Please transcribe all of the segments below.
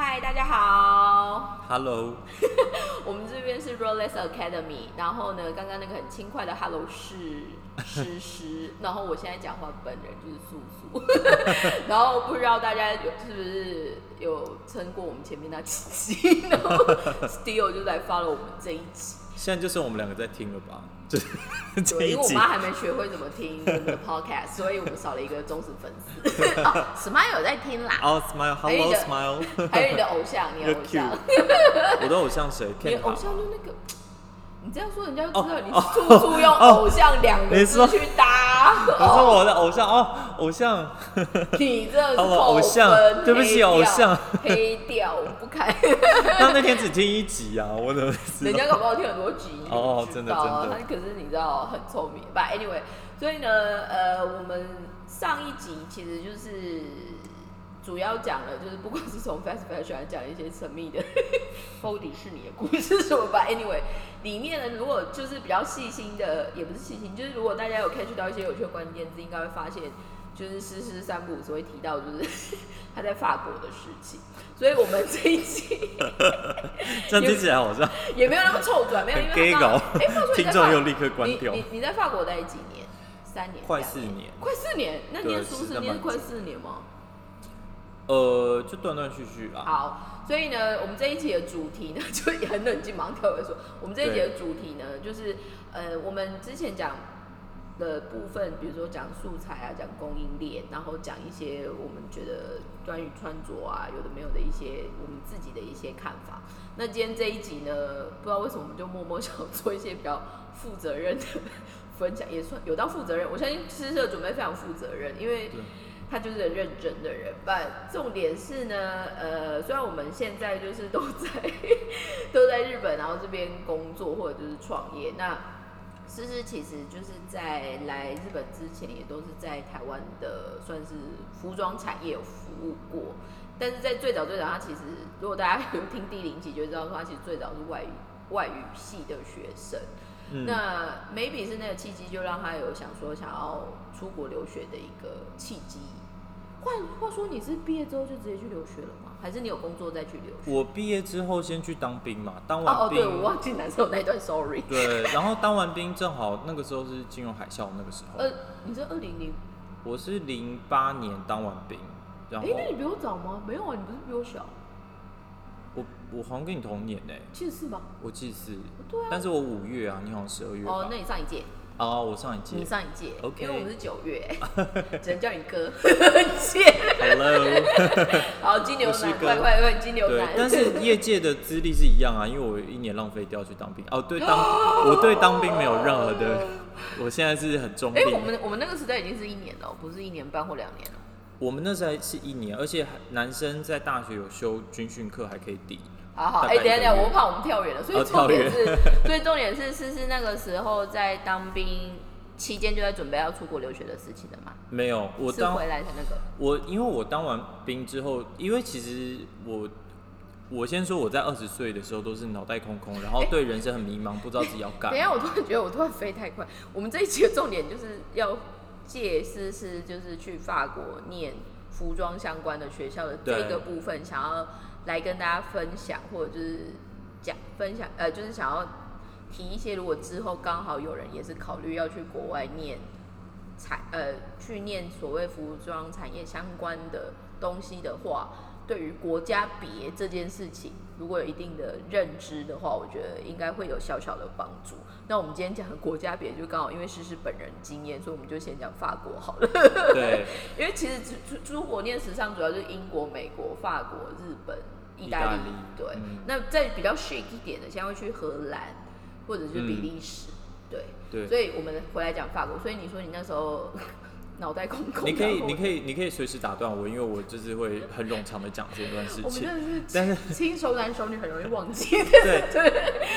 嗨，大家好，Hello，我们这边是 Rolex Academy，然后呢，刚刚那个很轻快的 Hello 是诗诗，然后我现在讲话本人就是素素，然后不知道大家有是不是有撑过我们前面那几集，然后 Still 就在 follow 我们这一集，现在就剩我们两个在听了吧？就是 这对，一集因为我妈还没学会怎么听我们的 podcast，所以我们少了一个忠实粉丝。哦，Smile 有在听啦，哦，Smile，Hello Smile，还有你的偶像，你的 偶像。我的偶像谁？你的偶像就那个，你这样说人家就知道你处处用偶像两个字去搭。可是我的偶像哦，偶像，你这是偶像分对不起偶像黑掉，我不看。他那天只听一集啊，我怎么？人家搞不好听很多集，哦真的真的他可是你知道很聪明吧？Anyway，所以呢，呃，我们上一集其实就是主要讲了，就是不管是从 fast fashion 讲一些神秘的包迪士尼的故事什么吧。Anyway，里面呢，如果就是比较细心的，也不是细心，就是如果大家有 catch 到一些有趣的关键字，应该会发现。就是诗诗三不五时会提到，就是他在法国的事情，所以我们这一期 这样听起来好像 也没有那么臭转，没有，因很为刚搞哎，话说你在听众法又立刻关掉你你你在法国待几年？三年？快四年快四年？那对念书是念快四年吗？呃，就断断续续啦。好，所以呢，我们这一集的主题呢，就也很冷静，马上跳回说，我们这一集的主题呢，就是呃，我们之前讲的部分，比如说讲素材啊，讲供应链，然后讲一些我们觉得关于穿着啊，有的没有的一些我们自己的一些看法。那今天这一集呢，不知道为什么我们就默默 想做一些比较负责任的分享，也算有到负责任。我相信诗诗的准备非常负责任，因为对他就是很认真的人。但重点是呢，呃，虽然我们现在就是都在 都在日本，然后这边工作或者就是创业，那诗诗其实就是在来日本之前，也都是在台湾的算是服装产业有服务过。但是在最早最早，他其实如果大家有听第零集就知道说，他其实最早是外语 外语系的学生。那 maybe 是那个契机，就让他有想说想要出国留学的一个契机。话话说，你是毕业之后就直接去留学了吗？还是你有工作再去留学？我毕业之后先去当兵嘛，当哦完兵，哦，对，我忘记男生有那一段，sorry。对，然后当完兵正好那个时候是金融海啸那个时候，呃，你是二零零？我是零八年当完兵，然后哎，那你比我早吗？没有啊，你不是比我小？我我好像跟你同年呢、七十四吧？我记得是，对啊。但是我五月啊，你好像十二月？哦，那你上一届，哦，我上一届你上一届 OK 因为我们是九月，只能叫你哥。姐。，Hello，好，金牛男，快快快，金牛对男。，但是业界的资历是一样啊，因为我一年浪费掉去当兵。哦，对当 我对当兵没有任何的，我现在是很中立哎、。我们我们那个时代已经是一年了哦，不是一年半或两年了。我们那时候是一年，而且男生在大学有修军训课还可以抵。好好，哎、等一下等下，我怕我们跳远了，所以哦重点跳是，所以重点是，思思那个时候在当兵期间就在准备要出国留学的事情的嘛？没有，我当回来的那个。我因为我当完兵之后，因为其实我我先说我在二十岁的时候都是脑袋空空，然后对人生很迷茫，不知道自己要干 等一下，我突然觉得我突然飞太快。我们这一期的重点就是要借思思就是去法国念服装相关的学校的这个部分，想要来跟大家分享，或者就是讲分享，呃，就是想要提一些，如果之后刚好有人也是考虑要去国外念产，呃，去念所谓服装产业相关的东西的话，对于国家别这件事情，如果有一定的认知的话，我觉得应该会有小小的帮助。那我们今天讲的国家别，就刚好因为诗诗本人经验，所以我们就先讲法国好了。对，因为其实出出出国念时尚，主要就是英国、美国、法国、日本、意大利。对，嗯那在比较 shake 一点的，现在会去荷兰或者是比利时。对，对所以我们回来讲法国。所以你说你那时候 脑袋空空，你可以，你可以，你可以随时打断我，因为我就是会很冗长的讲这段事 我们情。真的但是亲熟男熟女，很容易忘记。对对，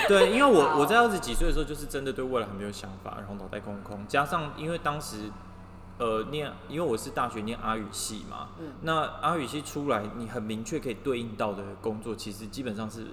对，因为我我在二十几岁的时候，就是真的对未来很没有想法，然后脑袋空空，加上因为当时呃念，因为我是大学念阿语系嘛，嗯那阿语系出来，你很明确可以对应到的工作，其实基本上是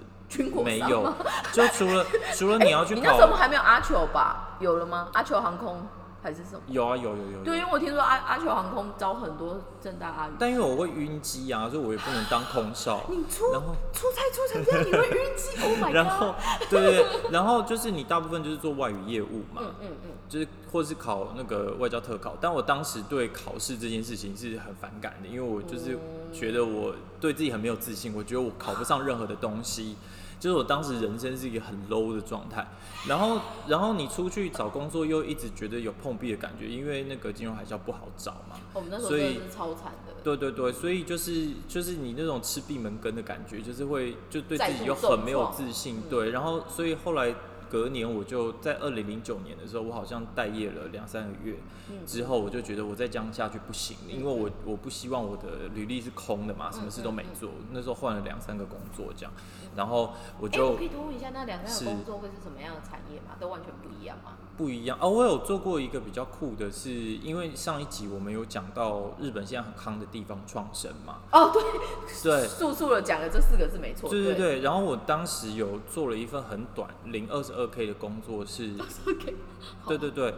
没有，就除了除了你要去你那时候考，还没有阿球吧？有了吗？阿球航空还是什么？有啊，有有有。对，因为我听说阿阿球航空招很多正大阿语，但因为我会晕机啊，所以我也不能当空少。你出然后出差出成这样，你会晕机？Oh my god！然后对对对，然后就是你大部分就是做外语业务嘛，嗯嗯嗯，就是或是考那个外交特考。但我当时对考试这件事情是很反感的，因为我就是觉得我对自己很没有自信，我觉得我考不上任何的东西。就是我当时人生是一个很 low 的状态，然后，然后你出去找工作又一直觉得有碰壁的感觉，因为那个金融海啸不好找嘛。我们那时候所以真的是超惨的。对对对，所以就是就是你那种吃闭门羹的感觉，就是会就对自己又很没有自信，嗯对，然后所以后来隔年我就在二零零九年的时候，我好像待业了两三个月，嗯之后我就觉得我再这样下去不行，因为我我不希望我的履历是空的嘛，什么事都没做，那时候换了两三个工作这样，然后我哎、就我可以多问一下，那两三个工作会是什么样的产业吗？都完全不一样吗？不一样哦。我有做过一个比较酷的是，因为上一集我们有讲到日本现在很夯的地方创生嘛，哦，对，对，速速的讲了这四个字没错。对对对，然后我当时有做了一份很短零二十二 K 的工作是，，OK，对对对，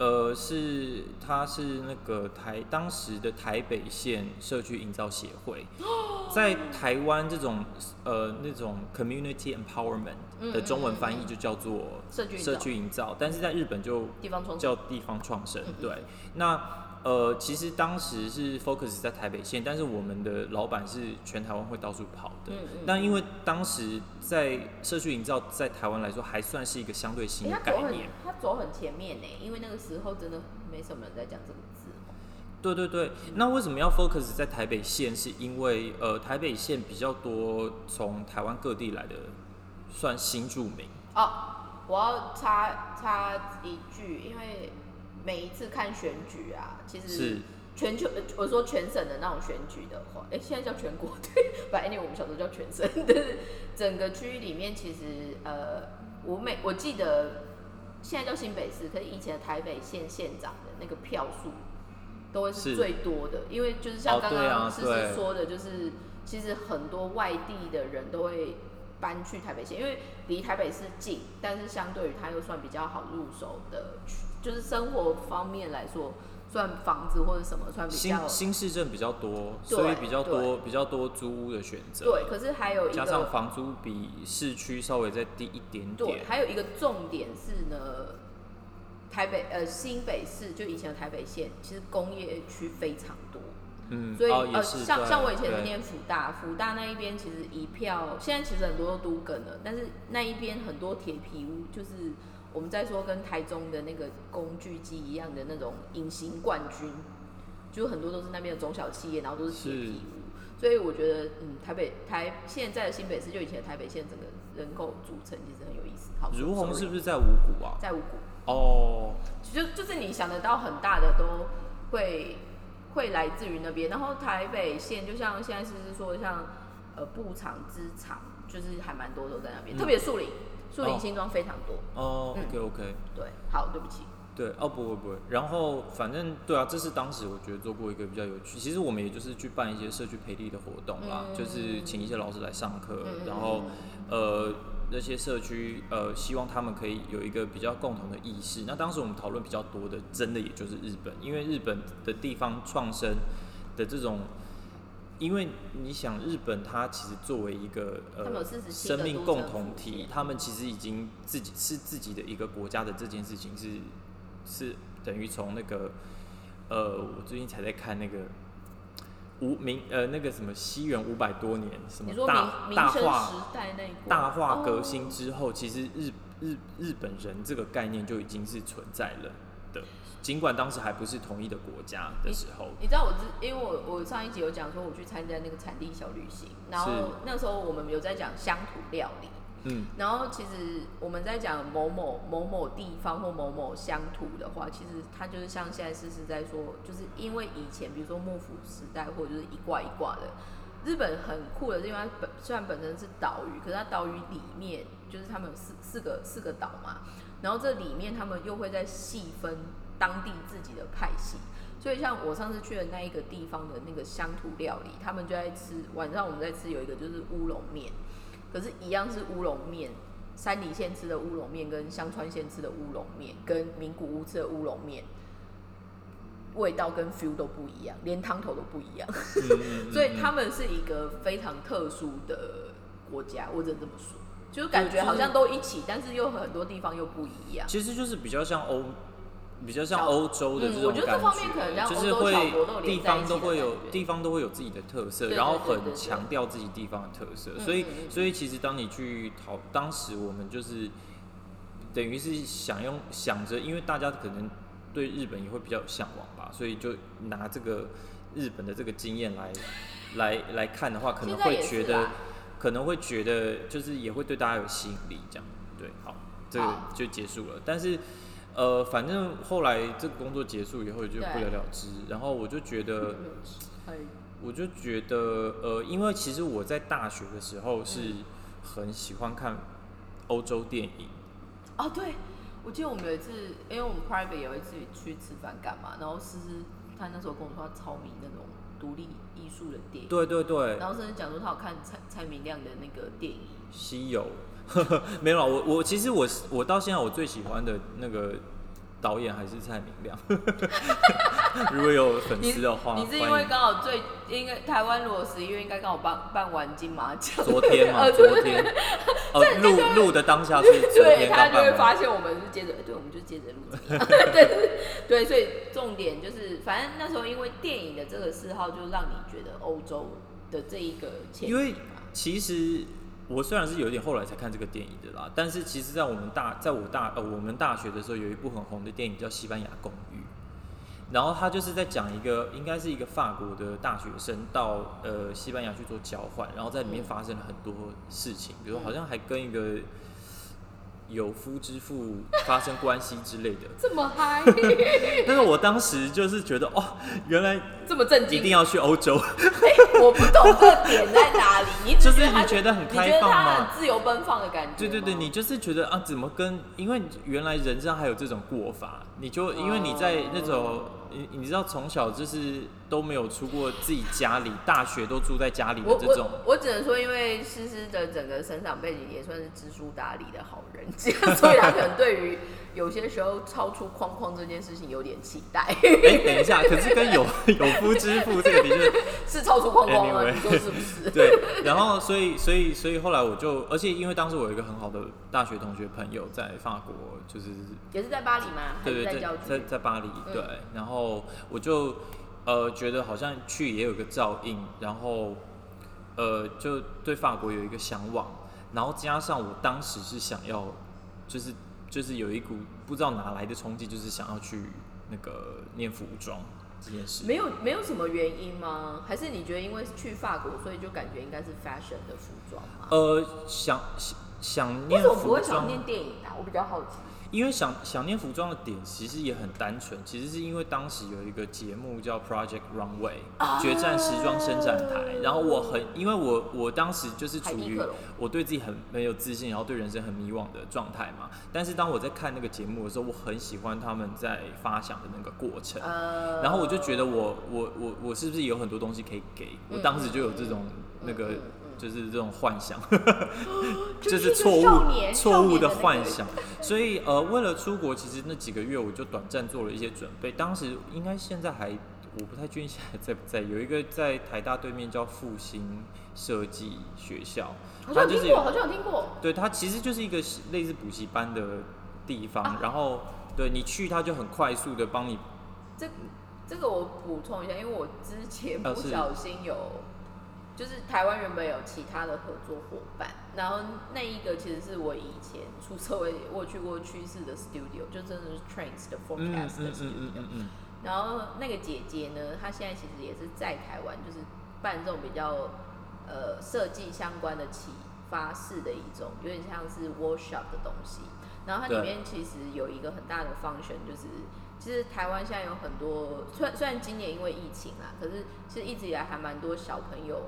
呃，是他是那个台当时的台北县社区营造协会，在台湾这种呃那种 community empowerment 的中文翻译就叫做社区营造。社区营造，但是在日本就地方创叫地方创生嗯。对，那呃，其实当时是 focus 在台北县，但是我们的老板是全台湾会到处跑的。嗯嗯但因为当时在社区营造在台湾来说，还算是一个相对新哎、的概念。他走很前面呢，因为那个时候真的没什么人在讲这个字哦。对对对，那为什么要 focus 在台北县？是因为呃，台北县比较多从台湾各地来的算新住民。哦，我要插插一句，因为每一次看选举啊，其实是。全球，呃我说全省的那种选举的话，哎、现在叫全国对，反正我们小时候叫全省，但是整个区域里面，其实呃，我每我记得现在叫新北市，可是以前的台北县县长的那个票数都会是是。最多的，因为就是像刚刚思思对说的，就是其实很多外地的人都会搬去台北县，因为离台北市近，但是相对于它又算比较好入手的区，就是生活方面来说，算房子或者什么算比新较新市镇比较多，对所以比较多比较多租屋的选择。对，可是还有一加上个房租比市区稍微再低一点对，点。还有一个重点是呢，台北呃新北市就以前的台北县，其实工业区非常多。嗯，所以、哦、也呃，是对像像我以前是对念福大，福大那一边其实一票，现在其实很多都都梗了，但是那一边很多铁皮屋，就是我们再说跟台中的那个工具机一样的那种隐形冠军，就很多都是那边的中小企业，然后都是铁皮屋，所以我觉得嗯，台北台现在的新北市就以前的台北县整个人口组成其实很有意思。好，如虹是不是在五股啊？在五股？哦，就就是你想得到很大的都会会来自于那边，然后台北县就像现在是说像呃布厂、织厂，就是还蛮多都在那边，嗯特别树林，树林哦新庄非常多。哦、嗯 o k OK，对，好，对不起，对，哦不会不会，然后反正对啊，这是当时我觉得做过一个比较有趣，其实我们也就是去办一些社区培力的活动啦，嗯就是请一些老师来上课，嗯然后呃那些社区呃希望他们可以有一个比较共同的意识。那当时我们讨论比较多的，真的也就是日本，因为日本的地方创生的这种。因为你想，日本它其实作为一个呃生命共同，体他们其实已经自己是自己的一个国家的这件事情是是等于从那个呃，我最近才在看那个无名呃那个什么西元五百多年什么大大化时代那大化革哦新之后，其实日日日本人这个概念就已经是存在了。的，尽管当时还不是同一的国家的时候，你知道我之，因为我我上一集有讲说我去参加那个产地小旅行，然后那时候我们有在讲乡土料理，嗯，然后其实我们在讲某某某某地方或某某乡土的话，其实它就是像现在是是在说，就是因为以前比如说幕府时代或者就是一挂一挂的，日本很酷的是因为它本虽然本身是岛屿，可是它岛屿里面就是他们有四四个四个岛嘛，然后这里面他们又会在细分当地自己的派系。所以像我上次去的那一个地方的那个乡土料理，他们就在吃晚上我们在吃有一个就是乌龙面，可是，一样是乌龙面，山里县吃的乌龙面跟香川县吃的乌龙面，跟名古屋吃的乌龙面，味道跟 feel 都不一样，连汤头都不一样。嗯 所以他们是一个非常特殊的国家，我只能这么说，就是感觉好像都一起，但是又很多地方又不一样。其实就是比较像欧，比较像欧洲的嗯这种感觉就是会地方都会有地方都会有自己的特色，然后很强调自己地方的特色，嗯所以所以其实当你去讨，当时我们就是等于是想用想着，因为大家可能对日本也会比较有向往吧，所以就拿这个日本的这个经验来来来看的话，可能会觉得可能会觉得就是也会对大家有吸引力，这样。对，好，这个就结束了。但是呃，反正后来这个工作结束以后就不了了之，然后我就觉得，我就觉得呃，因为其实我在大学的时候是嗯。很喜欢看欧洲电影，哦，对，我记得我们有一次，因为我们 private 有一次去吃饭干嘛，然后思思他那时候跟我说他超迷那种独立艺术的电影，对对对，然后甚至讲说他有看蔡蔡明亮的那个电影，西游，没有啦，我我其实我我到现在我最喜欢的那个导演还是蔡明亮，如果有粉你丝的话，你是因为刚好最应该台湾如果十一月应该刚好办办完金马奖，昨天嘛，呃昨天，呃，录录的当下是昨对天他就会。发现我们是接着，对，我们就接着录？对对，所以重点就是，反正那时候因为电影的这个嗜好，就让你觉得欧洲的这一个前因为其实我虽然是有点后来才看这个电影的啦，但是其实在我们大在我大呃我们大学的时候，有一部很红的电影叫《西班牙公寓》，然后他就是在讲一个应该是一个法国的大学生到呃西班牙去做交换，然后在里面发生了很多事情，比如好像还跟一个有夫之妇发生关系之类的。这么嗨，但是我当时就是觉得哦，原来这么正经，一定要去欧洲。我不懂这个点在哪里，你只就是觉得他你觉得很开放吗很自由奔放的感觉，对对对，你就是觉得啊，怎么跟？因为原来人上还有这种过法，你就因为你在那种，你你知道从小就是都没有出过自己家里，大学都住在家里的这种。我，我只能说，因为诗诗的整个成长背景也算是知书达理的好人家，所以他可能对于有些时候超出框框这件事情有点期待，哎、等一下，可是跟有 有夫之妇这个的确 是超出框框吗 Anyway 你说是不是？对，然后所以所以所以后来我就，而且因为当时我有一个很好的大学同学朋友在法国，就是也是在巴黎吗？还对对对在郊，在？在巴黎，嗯对，然后我就呃觉得好像去也有个照应，然后呃就对法国有一个向往，然后加上我当时是想要，就是就是有一股不知道哪来的冲击，就是想要去那个念服装这件事。没有没有什么原因吗？还是你觉得因为去法国，所以就感觉应该是 fashion 的服装吗？呃，想想念服什么不会想，念电影啊？我比较好奇。因为想想念服装的点其实也很单纯，其实是因为当时有一个节目叫 Project Runway 决战时装伸展台，然后我很因为我我当时就是处于我对自己很没有自信，然后对人生很迷惘的状态嘛。但是当我在看那个节目的时候，我很喜欢他们在发想的那个过程，呃，然后我就觉得我我我我是不是有很多东西可以给？我当时就有这种那个嗯嗯嗯就是这种幻想。就 就是错误错误的幻想，所以呃，为了出国，其实那几个月我就短暂做了一些准备。当时应该现在还我不太确定现在在不在，有一个在台大对面叫复兴设计学校，好像有听过，好像有听过。对它其实就是一个类似补习班的地方，啊然后对你去，它就很快速的帮你这这个我补充一下，因为我之前不小心有，就是台湾原本有其他的合作伙伴，然后那一个其实是我以前出社会我有去过趋势的 studio，就真的是 Trains 的嗯 forecast 的嗯 studio，、然后那个姐姐呢，她现在其实也是在台湾，就是办这种比较呃设计相关的启发式的一种，有点像是 workshop 的东西。然后它里面其实有一个很大的 function，就是其实台湾现在有很多，虽然虽然今年因为疫情啦，可是其实一直以来还蛮多小朋友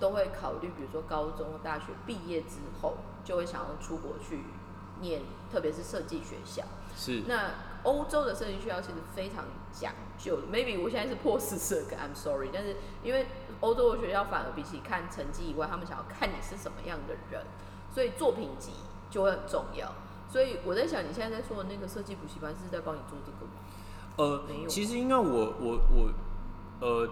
都会考虑，比如说高中、大学毕业之后，就会想要出国去念，特别是设计学校。是那欧洲的设计学校其实非常讲究的，maybe 我现在是破四十个，I'm sorry，但是因为欧洲的学校反而比起看成绩以外，他们想要看你是什么样的人，所以作品集就会很重要。所以我在想，你现在在说的那个设计补习班是在帮你做这个吗？呃没有，其实因为我我我呃，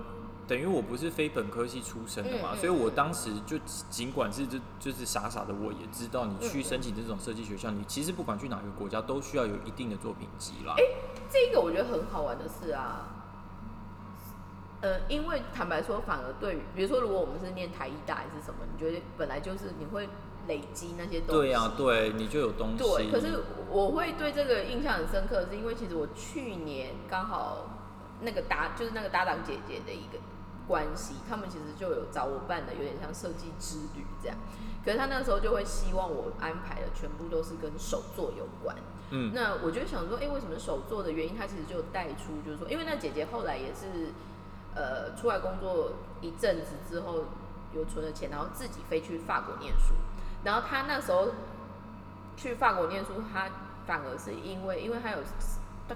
等于我不是非本科系出身的嘛，嗯嗯所以我当时就尽管是就就是傻傻的，我也知道你去申请这种设计学校，你其实不管去哪个国家都需要有一定的作品集啦。这个我觉得很好玩的是啊，呃，因为坦白说，反而对于比如说，如果我们是念台艺大还是什么，你觉得本来就是你会累积那些东西。对呀、对，你就有东西。对，可是我会对这个印象很深刻，是因为其实我去年刚好那个搭就是那个搭档姐姐的一个关系，他们其实就有找我办的有点像设计之旅这样。可是他那时候就会希望我安排的全部都是跟手作有关。嗯，那我就想说，哎、为什么手作的原因？他其实就带出，就是说，因为那姐姐后来也是，呃，出来工作一阵子之后，有存了钱，然后自己飞去法国念书。然后他那时候去法国念书，他反而是因为，因为他有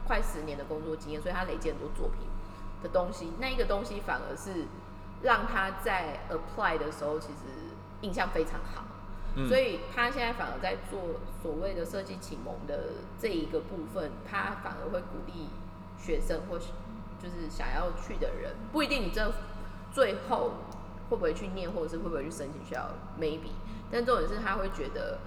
快十年的工作经验，所以他累积很多作品的东西。那一个东西反而是让他在 apply 的时候，其实印象非常好。嗯所以他现在反而在做所谓的设计启蒙的这一个部分，他反而会鼓励学生或是就是想要去的人，不一定你这最后会不会去念，或者是会不会去申请学校，maybe，但重点是他会觉得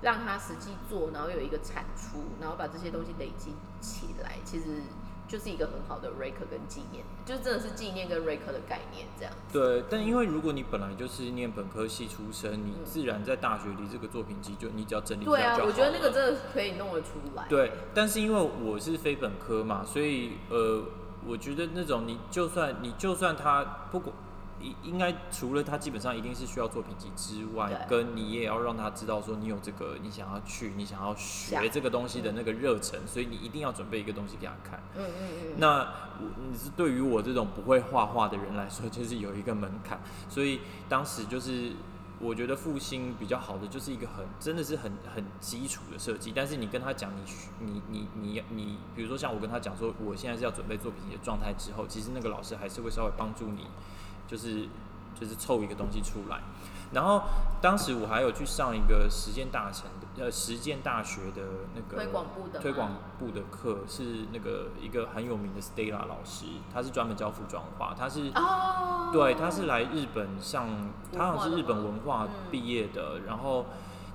让他实际做，然后有一个产出，然后把这些东西累积起来，其实就是一个很好的 rake 跟纪念，就真的是纪念跟 rake 的概念这样。对，但因为如果你本来就是念本科系出身，你嗯自然在大学里这个作品集就你只要整理一对啊下就，好我觉得那个真的可以弄得出来。对，但是因为我是非本科嘛，所以呃，我觉得那种你就算你就算他不管应应该除了他基本上一定是需要作品集之外，跟你也要让他知道说你有这个你想要去你想要学这个东西的那个热忱，所以你一定要准备一个东西给他看。嗯嗯嗯。那我你是对于我这种不会画画的人来说，就是有一个门槛，所以当时就是我觉得复兴比较好的就是一个很真的是很很基础的设计，但是你跟他讲你你你你你，比如说像我跟他讲说我现在是要准备作品集的状态之后，其实那个老师还是会稍微帮助你，就是就是凑一个东西出来。然后当时我还有去上一个实践大成的呃实践大学的那个推广部的推广部的课，是那个一个很有名的 Stella 老师，他是专门教服装画，他是哦，对，他是来日本上，他好像是日本文化嗯。毕业的，然后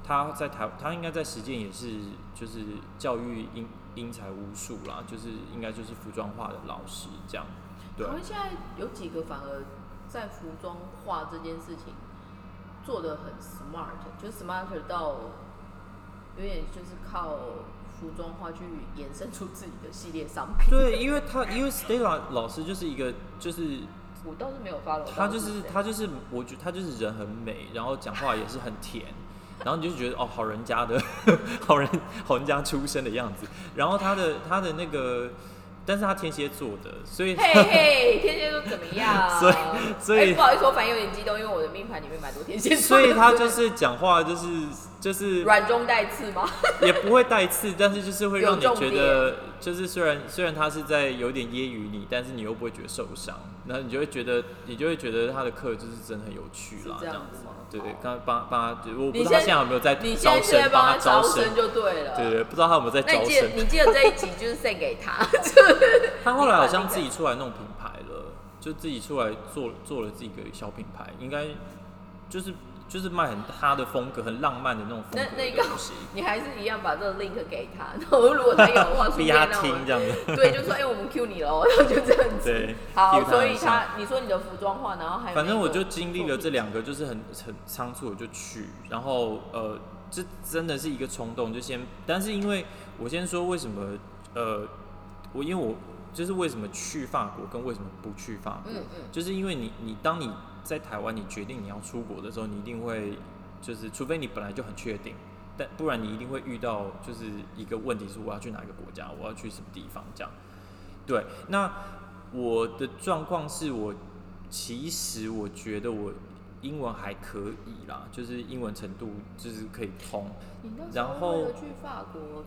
他在台，他应该在实践也是就是教育英英才无数啦，就是应该就是服装画的老师这样，对。好像现在有几个反而在服装化这件事情做的很 smart，就是 smart 到有点就是靠服装化去延伸出自己的系列商品。对，因为他因为 Stella 老师就是一个就是我倒是没有 follow 到他就是他就是我觉得他就是人很美，然后讲话也是很甜，然后你就觉得哦好人家的 好人好人家出身的样子，然后他的他的那个，但是他天蝎座的，所以嘿嘿，天蝎座怎么样？所以所以哎不好意思，我反应有点激动，因为我的命盘里面蛮多天蝎座的，所以他就是讲话就是就是软中带刺吗？也不会带刺，但是就是会让你觉得，就是虽然虽然他是在有点揶揄你，但是你又不会觉得受伤，然后你就会觉得你就会觉得他的课就是真的很有趣啦，这样样子吗对对哦，刚帮帮他，我不知道他现现在有没有在招生，帮帮他招生生，就对了。对对，不知道他有没有在招生。你记得这一集就是献给他，就是他后来好像自己出来弄品牌了，就自己出来做做了自己一个小品牌，应该就是就是卖很他的风格，很浪漫的那种风格那那个东西，你还是一样把这个 link 给他，然 后如果他有的话，顺 逼他听这样。子。对，就说哎、我们 Q 你喽，然后就这样子。对好，所以他你说你的服装画，然后还反正我就经历了这两个，就是很很仓促，我就去，然后呃，这真的是一个冲动，就先，但是因为我先说为什么，呃，我因为我就是为什么去法国跟为什么不去法国，嗯嗯。就是因为你你当你在台湾你决定你要出国的时候，你一定会就是除非你本来就很确定。但不然你一定会遇到就是一个问题是我要去哪个国家，我要去什么地方这样。对，那我的状况是我其实我觉得我英文还可以啦，就是英文程度就是可以通。你那时然后候为了去法国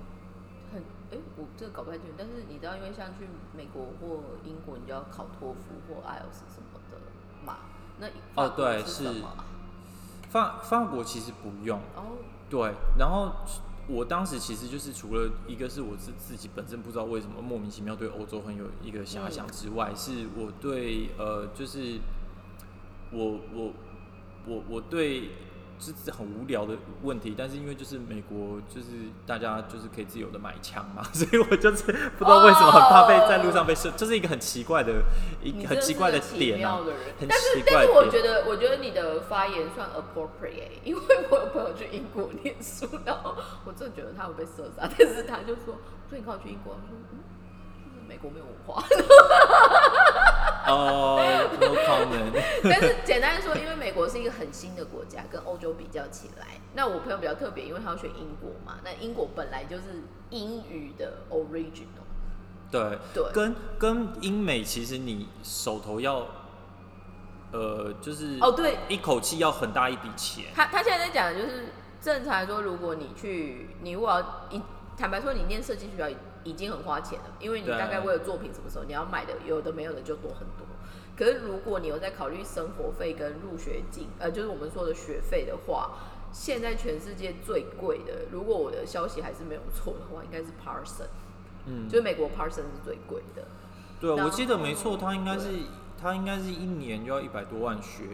很哎、我这个搞不太清楚，但是你知道，因为像去美国或英国，你就要考托福或 IELTS 什么。那哦对是法法国其实不用，哦，对，然后我当时其实就是除了一个是我自自己本身不知道为什么莫名其妙对欧洲很有一个遐想之外，是我对呃就是我我我我对。是很无聊的问题，但是因为就是美国，就是大家就是可以自由的买枪嘛，所以我就是不知道为什么很怕被在路上被射，这是一个很奇怪的一很奇怪的点啊，很奇怪。但是我觉得，我觉得你的发言算 appropriate，因为我有朋友去英国念书，然后我真的觉得他会被射杀，但是他就说，所以你靠去英国，说嗯，美国没有文化。哦 comment。但是简单说，因为美国是一个很新的国家，跟欧洲比较起来，那我朋友比较特别，因为他要选英国嘛。那英国本来就是英语的 original。对对，跟跟英美其实你手头要，呃，就是哦对，一口气要很大一笔钱。他他现在在讲的就是正常来说，如果你去，你如果要一坦白说，你念设计学校。已经很花钱了，因为你大概为了作品什么时候你要买的有的没有的就多很多。可是如果你有在考虑生活费跟入学金，呃，就是我们说的学费的话，现在全世界最贵的，如果我的消息还是没有错的话，应该是 Parson，嗯，就是美国 Parson 是最贵的。对，我记得没错，它应该是它应该是一年就要一百多万学。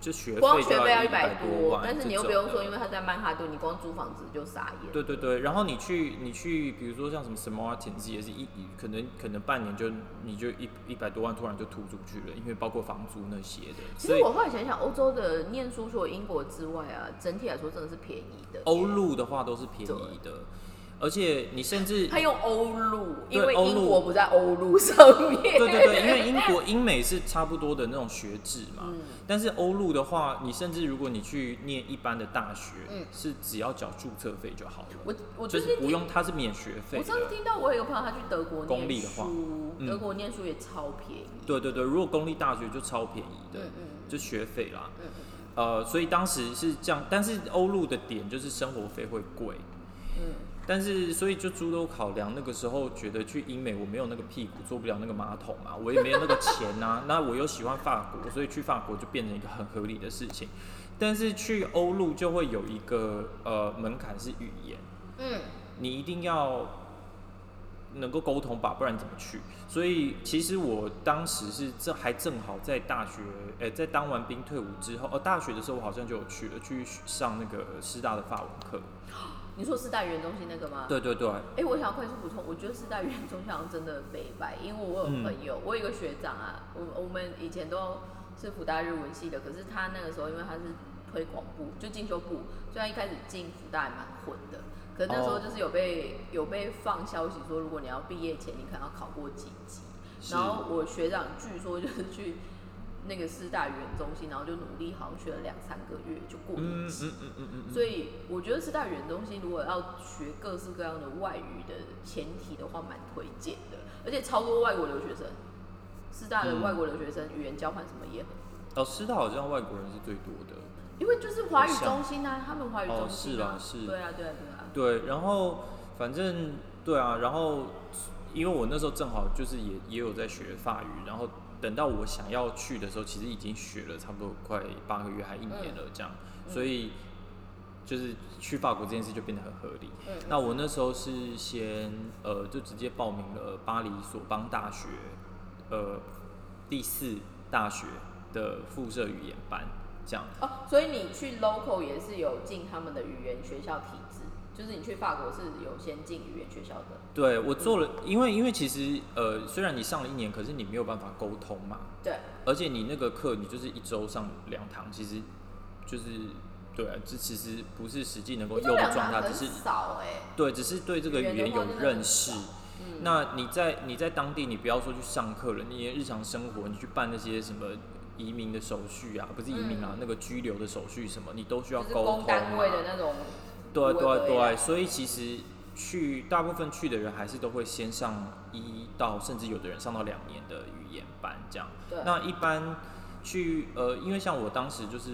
就学光学费要一百多，但是你又不用说，因为他在曼哈顿，你光租房子就傻眼。对对对，然后你去你去，比如说像什么 Smartins 也是一可能可能半年就你就一一百多万突然就吐出去了，因为包括房租那些的。其实我后来想想，欧洲的念书除了英国之外啊，整体来说真的是便宜的。欧陆的话都是便宜的。而且你甚至他用欧陆，因为英国不在欧陆上面。对对对，因为英国英美是差不多的那种学制嘛。嗯。但是欧陆的话，你甚至如果你去念一般的大学，嗯，是只要缴注册费就好了。我我就是不用，它是免学费。我上次听到我有一个朋友，他去德国公立的话，德国念书也超便宜。对对对，如果公立大学就超便宜的，嗯嗯，就学费啦。嗯嗯。呃，所以当时是这样，但是欧陆的点就是生活费会贵。嗯。但是，所以就诸多考量，那个时候觉得去英美我没有那个屁股，坐不了那个马桶嘛，我也没有那个钱呐。那我又喜欢法国，所以去法国就变成一个很合理的事情。但是去欧陆就会有一个呃门槛是语言，嗯，你一定要能够沟通吧，不然怎么去？所以其实我当时是这还正好在大学，诶，在当完兵退伍之后，哦，大学的时候我好像就有去了，去上那个师大的法文课。你说四大语言中心那个吗？对对对。哎，我想快速补充，我觉得四大语言中心好像真的北白，因为我有朋友，我有一个学长啊，我我们以前都是福大日文系的，可是他那个时候因为他是推广部，就进修部，虽然一开始进福大还蛮混的，可是那时候就是有被有被放消息说，如果你要毕业前你可能要考过几级，然后我学长据说就是去。那个四大语言中心，然后就努力，好像学了两三个月就过一级。嗯嗯嗯嗯嗯。所以我觉得四大语言中心如果要学各式各样的外语的前提的话，蛮推荐的。而且超多外国留学生，四大的外国留学生语言交换什么也很多。哦，师大好像外国人是最多的。因为就是华语中心啊，他们华语中心啊。是啊，是。对啊，对啊，对啊。对，然后反正对啊，然后因为我那时候正好就是也也有在学法语，然后。等到我想要去的时候，其实已经学了差不多快八个月，还一年了这样，所以就是去法国这件事就变得很合理。那我那时候是先呃，就直接报名了巴黎索邦大学呃第四大学的附设语言班，这样。哦，所以你去 local 也是有进他们的语言学校体制。就是你去法国是有先进语言学校的，对我做了，因为因为其实呃，虽然你上了一年，可是你没有办法沟通嘛，对，而且你那个课你就是一周上两堂，其实就是对啊，这其实不是实际能够用的状态，只是少哎，对，只是对这个语言有认识。那你在你在当地，你不要说去上课了，你日常生活，你去办那些什么移民的手续啊，不是移民啊，那个居留的手续什么，你都需要沟通单位的那种。对对对，所以其实去大部分去的人还是都会先上一到，甚至有的人上到两年的语言班这样。那一般去呃，因为像我当时就是，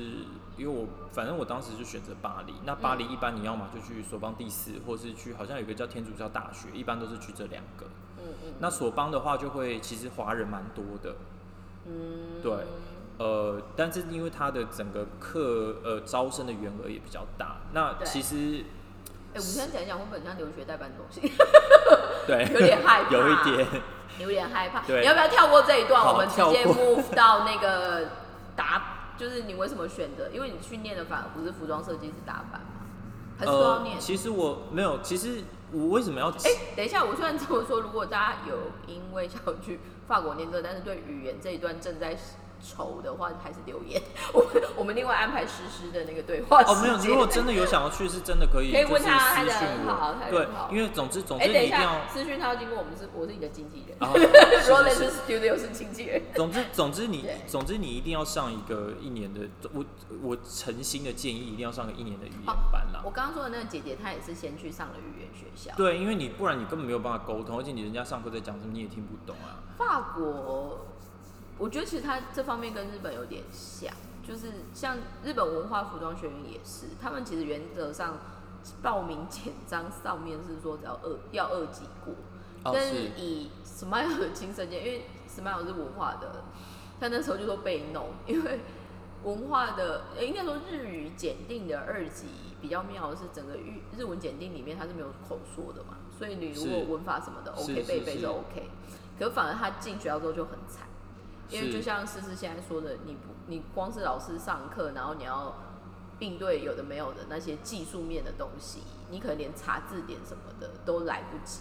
因为我反正我当时就选择巴黎。那巴黎一般你要么就去索邦第四，或是去好像有个叫天主教大学，一般都是去这两个。嗯嗯。那索邦的话就会其实华人蛮多的。嗯。对。呃，但是因为它的整个课呃招生的员额也比较大，那其实哎、我们现在讲一讲，会不会像留学代办东西？对 有点害怕 有一点，有点害怕。对你要不要跳过这一段？我们直接 move 到那个打，就是你为什么选择？因为你去念的反而不是服装设计，是打扮嘛？还是都要念？呃其实我没有，其实我为什么要？哎、等一下，我虽然这么说，如果大家有因为想要去法国念这个，但是对语言这一段正在愁的话，还是留言。我们我们另外安排实施的那个对话哦，没有，如果真的有想要去，是真的可以，可以就是问他他私讯人很好我对因为总之总哎、之你一定要。私讯他要经过我们是，我是你的经纪人。啊 r o l 是 e 是 s Studio 是经纪人。总之，总之你 对，总之你一定要上一个一年的，我我诚心的建议一定要上个一年的语言哦班啦。我刚刚说的那个姐姐，她也是先去上了语言学校。对，因为你不然你根本没有办法沟通，而且你人家上课在讲什么你也听不懂啊。法国，我觉得其实它这方面跟日本有点像，就是像日本文化服装学院也是，他们其实原则上报名简章上面是说只要二要二级过，哦，但是是，以 Smile 的亲身经验，因为 Smile 是文化的，他那时候就说被弄，因为文化的，呃应该说日语检定的二级比较妙的是，整个日日文检定里面它是没有口说的嘛，所以你如果文法什么的 OK 背背就 OK，可反而他进学校之后就很惨，因为就像思思现在说的，你不你光是老师上课，然后你要应对有的没有的那些技术面的东西，你可能连查字典什么的都来不及。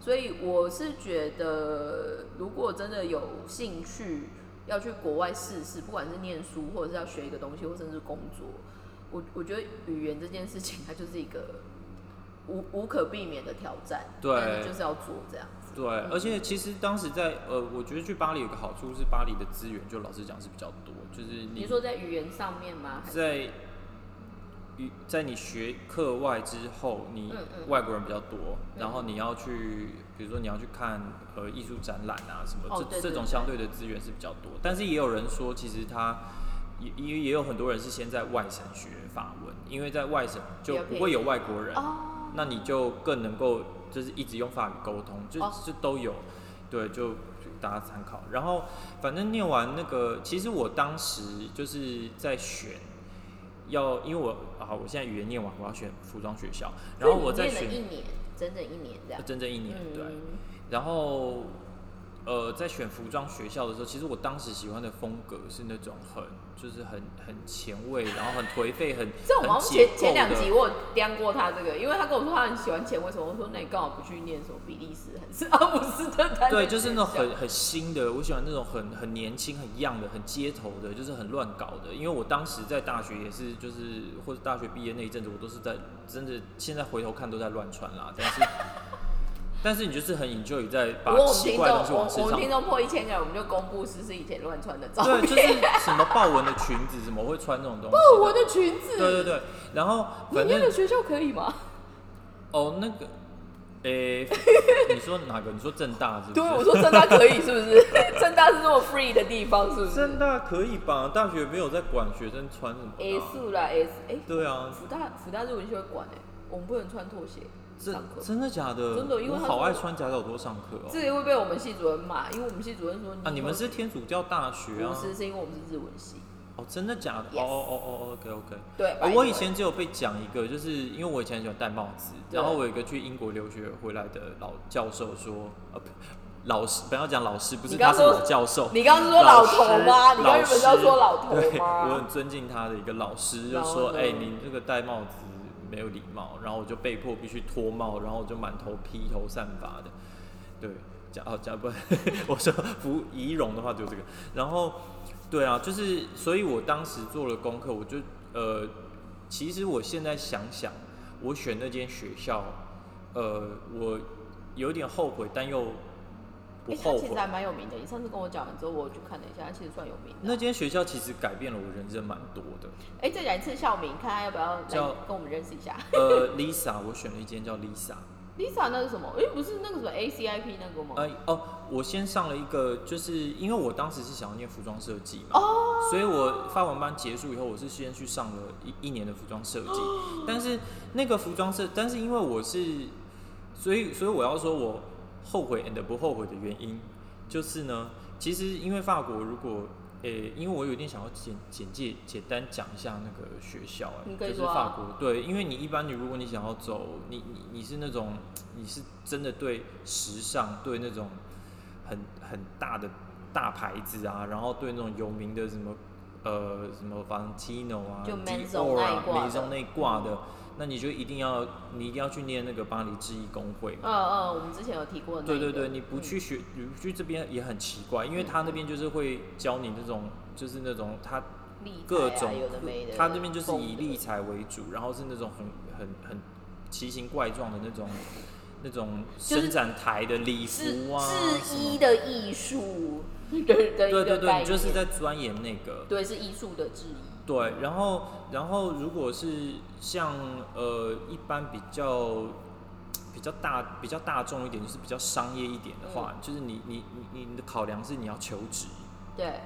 所以我是觉得，如果真的有兴趣要去国外试试，不管是念书，或者是要学一个东西，或甚至工作，我我觉得语言这件事情，它就是一个无无可避免的挑战，对但是就是要做这样子。对，而且其实当时在呃，我觉得去巴黎有个好处是巴黎的资源，就老实讲是比较多，就是你说在语言上面吗？在语在你学课外之后，你外国人比较多，嗯。然后你要去，比如说你要去看呃艺术展览啊什么，这这种相对的资源是比较多。但是也有人说，其实他也因为也有很多人是先在外省学法文，因为在外省就不会有外国人，哦，那你就更能够就是一直用法语沟通，就、哦就都有，对，就就大家参考。然后反正念完那个，其实我当时就是在选，要因为我啊，我现在语言念完，我要选服装学校，然后我在选一年，整整一年这样。整整一年，对。嗯，然后呃，在选服装学校的时候，其实我当时喜欢的风格是那种很就是很很前卫，然后很颓废，很这我们好像前前两集我有掂过他这个，因为他跟我说他很喜欢前卫什么，我说那你刚好不去念什么比利时还是阿姆斯特丹？对，就是那种很很新的，我喜欢那种很很年轻、很样的、很街头的，就是很乱搞的。因为我当时在大学也是，就是或者大学毕业那一阵子，我都是在真的，现在回头看都在乱穿啦。但是，但是你就是很 enjoy 在把我们听众，奇怪的东西我往身上我们听。众破一千个人，我们就公布思思以前乱穿的照片对，就是 什么豹纹的裙子，怎么会穿这种东西？豹纹的裙子。对对对，然后你反正念的学校可以吗？哦那个，诶、你说哪个？你说正大是不是？对，我说正大可以是不是？正大是这么 free 的地方是不是正大可以吧？大学没有在管学生穿什么的啊、？A 数啦 S，哎，对啊，福大福大日文学会管哎，我们不能穿拖鞋真上课。真的假的？真的因为好爱穿夹脚拖上课哦。这个会被我们系主任骂，因为我们系主任说啊，你们是天主教大学啊不？是是因为我们是日文系。哦，真的假的？哦哦哦哦，OK OK。对，哦我以前只有被讲一个，就是因为我以前很喜欢戴帽子，然后我有一个去英国留学回来的老教授说，呃，老师，不要讲老师，不是他是老教授。你刚刚是说老头吗？你刚原本是要说老老头师对我很？尊敬他的一个老师，就说：“呢哎、你这个戴帽子没有礼貌。”然后我就被迫必须脱帽，然后我就满头披头散发的。对，假哦假不，我说服仪容的话就这个。然后，对啊，就是，所以我当时做了功课，我就呃，其实我现在想想，我选那间学校，呃，我有点后悔，但又不哎，他后悔其实。还蛮有名的。你上次跟我讲完之后，我有去看了一下，他其实算有名的。那间学校其实改变了我人生蛮多的。哎，再讲一次校名，看他要不要来叫跟我们认识一下。呃，Lisa，我选了一间叫 Lisa。Lisa 那是什么？哎，不是那个什么 ACIP 那个吗？呃哦，我先上了一个，就是因为我当时是想要念服装设计嘛，哦，所以我法文班结束以后，我是先去上了一一年的服装设计。但是那个服装设，但是因为我是，所以所以我要说我后悔 and 不后悔的原因，就是呢，其实因为法国如果诶、因为我有点想要简简介简单讲一下那个学校、啊就是法国。对，因为你一般你如果你想要走，你你你是那种你是真的对时尚对那种很很大的大牌子啊，然后对那种有名的什么呃什么 Valentino 啊、Dior 啊、那一挂的。Maison 那一挂的，那你就一定要你一定要去念那个巴黎制衣工会嘛。嗯嗯，我们之前有提过对对对，你不去学，你不去这边也很奇怪，因为他那边就是会教你那种，就是那种他各种有的没的，他那边就是以风格理财为主，然后是那种很很很奇形怪状的那种 那种伸展台的礼服啊，制衣的艺术对对对，你就是在钻研那个。对是艺术的制衣，对，然后然后如果是像呃一般比较比较大比较大众一点，就是比较商业一点的话，就是你你你你的考量是你要求职，对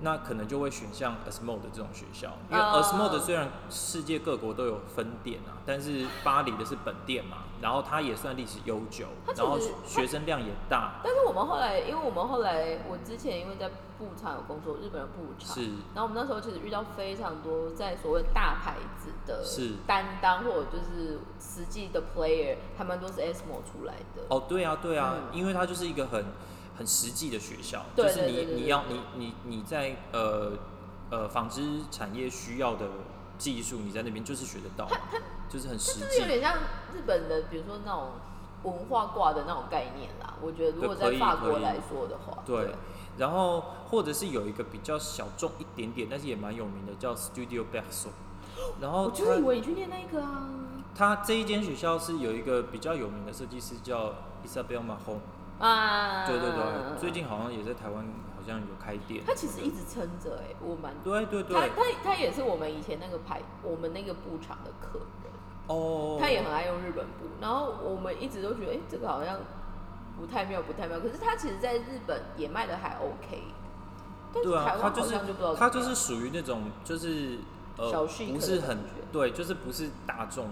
那可能就会选像 ASMO 的这种学校，因为哦。ASMO 的虽然世界各国都有分店啊，但是巴黎的是本店嘛，然后它也算历史悠久然后学生量也大，但是我们后来，因为我们后来，我之前因为在布厂有工作，日本的布厂，是。然后我们那时候其实遇到非常多在所谓大牌子的是。担当，或者就是实际的 player，他们都是 SMO 出来的。哦，对啊，对啊，嗯。因为它就是一个很很实际的学校，对就是你你要你你你在呃呃纺织产业需要的技术，你在那边就是学得到，就是很实是有点像日本的，比如说那种文化挂的那种概念啦。我觉得如果在法国来说的话，对，然后或者是有一个比较小众一点点，但是也蛮有名的，叫 Studio Berso。然后我就以它为你去念那个啊。他这一间学校是有一个比较有名的设计师叫 Isabel Mahon，啊，对对对，最近好像也在台湾好像有开店。他其实一直撑着哎，我蛮对对对，他他他也是我们以前那个排，我们那个布厂的客人，哦，他也很爱用日本布，然后我们一直都觉得，哎、这个好像不太妙，不太妙。可是他其实在日本也卖的还 OK，但是对啊台，湾好它就是像就不知道它怎么样。就是属于那种就是呃不是很对，就是不是大众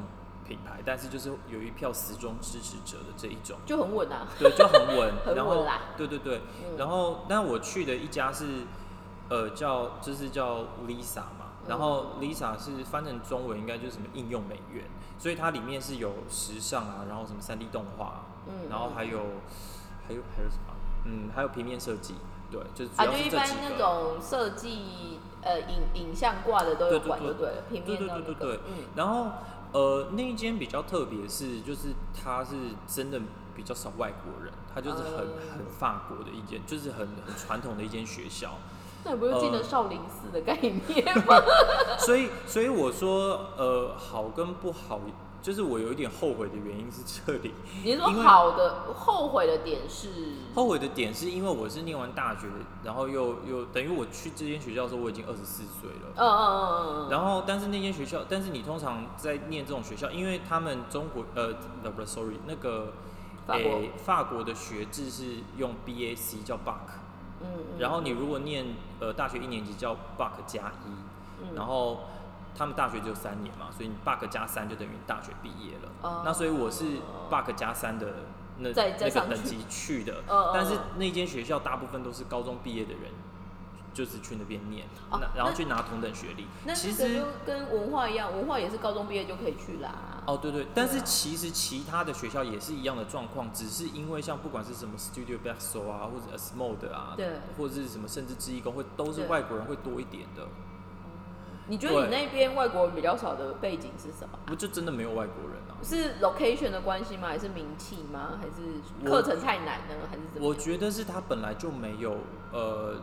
品牌，但是就是有一票时装支持者的这一种。就很稳啊。对，就很稳，很稳啦。对对对，嗯。然后但我去的一家是，呃，叫就是叫 Lisa 嘛，然后嗯。Lisa 是翻成中文应该就是什么应用美院，所以它里面是有时尚啊，然后什么三 D 动画，嗯然后还有还有还有什么，嗯，还有平面设计，对，就是主啊，要就是一般。那种设计呃影影像挂的都有对对对管就对了，平对对对对对，个嗯，然后呃那一间比较特别是，就是它是真的比较少外国人，它就是很、嗯很法国的一间，就是很很传统的一间学校。那你不是进了呃少林寺的概念吗？所以所以我说呃好跟不好，就是我有一点后悔的原因是这里。你说好的后悔的点是？后悔的点是因为我是念完大学，然后又又等于我去这间学校的时候我已经二十四岁了。嗯嗯嗯嗯嗯，然后，但是那间学校，但是你通常在念这种学校，因为他们中国呃不不是，sorry，那个法国法国的学制是用 BAC 叫 BAC，嗯嗯，然后你如果念呃大学一年级叫 Buck 加一，嗯。然后他们大学只有三年嘛，所以你 Buck 加三就等于大学毕业了。哦。那所以我是 Buck 加三的那那个等级去的，但是嗯那间学校大部分都是高中毕业的人，就是去那边念，然后去拿同等学历。那其实跟文化一样，文化也是高中毕业就可以去啦。哦，对对，但是其实其他的学校也是一样的状况，只是因为像不管是什么 Studio Berso 啊，或者 Asmode 啊，对或者是什么甚至制衣工会，都是外国人会多一点的，你觉得你那边外国人比较少的背景是什么？不就真的没有外国人啊？是 location 的关系吗？还是名气吗？还是我课程太难呢？还是怎么？我觉得是他本来就没有呃，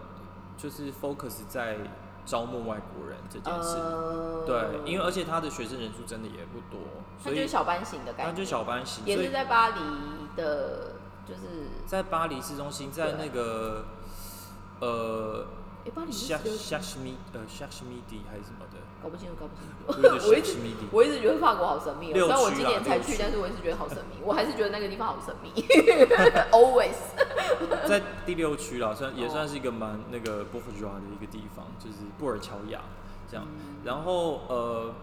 就是 focus 在招募外国人这件事。呃，对，因为而且他的学生人数真的也不多，所以就是小班型的概念，他就小班型，也是在巴黎的，就是。在巴黎市中心，在那个呃哎、巴黎是夏16夏什米呃夏什米蒂还是什么的，搞不清楚，搞不清楚。我一直。我一直觉得法国好神秘、哦，虽然我今年才去，但是我一直觉得好神秘，我还是觉得那个地方好神秘，always。在第六区啦，算也哦算是一个蛮那个波夫 u 的一个地方，就是布尔乔亚这样。嗯然后呃，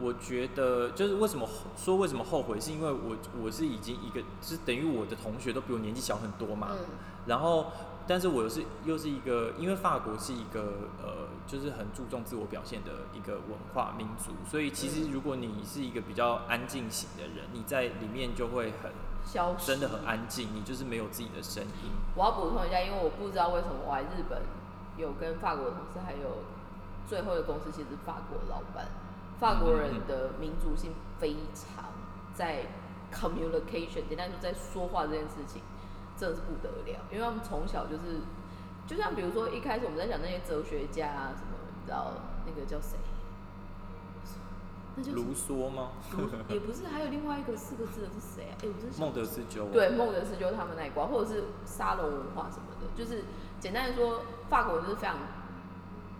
我觉得就是为什么说为什么后悔，是因为我我是已经一个，就是等于我的同学都比我年纪小很多嘛。嗯然后但是我又是又是一个，因为法国是一个呃，就是很注重自我表现的一个文化民族，所以其实如果你是一个比较安静型的人，你在里面就会很消失。真的很安静，你就是没有自己的声音。我要补充一下，因为我不知道为什么我来日本有跟法国的同事，还有最后的公司其实是法国老板，法国人的民族性非常在 communication，简单说在说话这件事情真的是不得了，因为他们从小就是，就像比如说一开始我们在讲那些哲学家啊什么，你知道那个叫谁？那叫卢梭吗？卢也不是，还有另外一个四个字的是谁啊？哎、我真孟德斯鸠。对，孟德斯鸠他们那一挂，或者是沙龙文化什么的，就是简单的说，法国人就是非常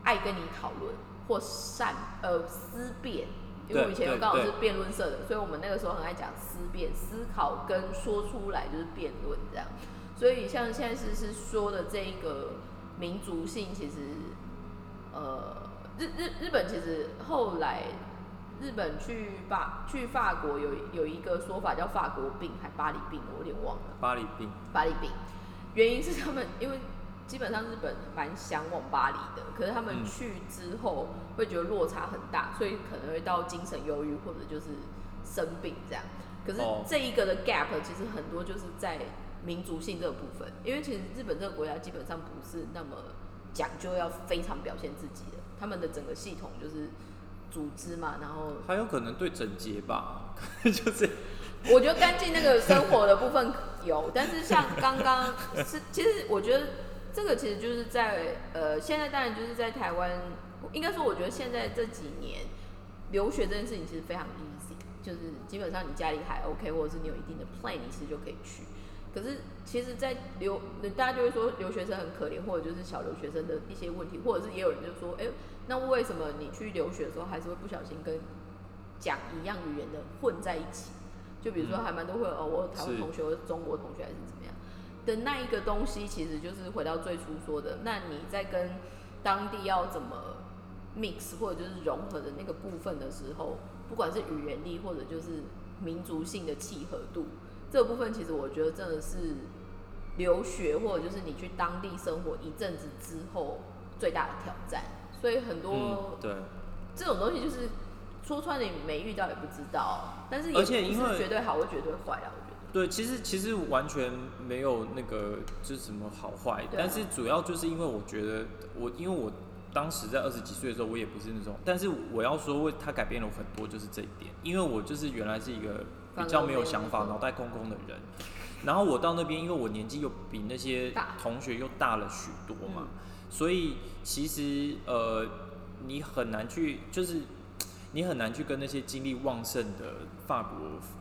爱跟你讨论或善呃思辨，因为我以前刚好是辩论社的，所以我们那个时候很爱讲思辨、思考跟说出来就是辩论这样。所以像现在是是说的这一个民族性，其实呃日日日本其实后来日本去法去法国有有一个说法叫法国病还巴黎病，我有点忘了。巴黎病。巴黎病，原因是他们因为基本上日本蛮向往巴黎的，可是他们嗯去之后会觉得落差很大，所以可能会到精神忧郁或者就是生病这样。可是哦这一个的 gap 其实很多就是在民族性这个部分，因为其实日本这个国家基本上不是那么讲究要非常表现自己的，他们的整个系统就是组织嘛，然后还有可能对整洁吧，就是我觉得干净那个生活的部分有，但是像刚刚是，其实我觉得这个其实就是在呃，现在当然就是在台湾，应该说我觉得现在这几年留学这件事情其实非常 easy，就是基本上你家里还 OK，或者是你有一定的 plan，你其实就可以去。可是其实，在留大家就会说留学生很可怜，或者就是小留学生的一些问题，或者是也有人就说，哎、那为什么你去留学的时候还是会不小心跟讲一样语言的混在一起？就比如说，嗯还蛮多会有哦，我有台湾同学，中国同学还是怎么样的那一个东西，其实就是回到最初说的，那你在跟当地要怎么 mix 或者就是融合的那个部分的时候，不管是语言力或者就是民族性的契合度，这个部分其实我觉得真的是留学或者就是你去当地生活一阵子之后最大的挑战。所以很多、嗯，对。这种东西就是说穿了你没遇到也不知道，但是也而且不因为是绝对好或绝对坏啊。对，其实其实完全没有那个就是什么好坏，但是主要就是因为我觉得我因为我当时在二十几岁的时候，我也不是那种，但是我要说为他改变了我很多，就是这一点，因为我就是原来是一个比较没有想法、脑袋空空的人，然后我到那边，因为我年纪又比那些同学又大了许多嘛，嗯。所以其实呃，你很难去就是。你很难去跟那些精力旺盛的法国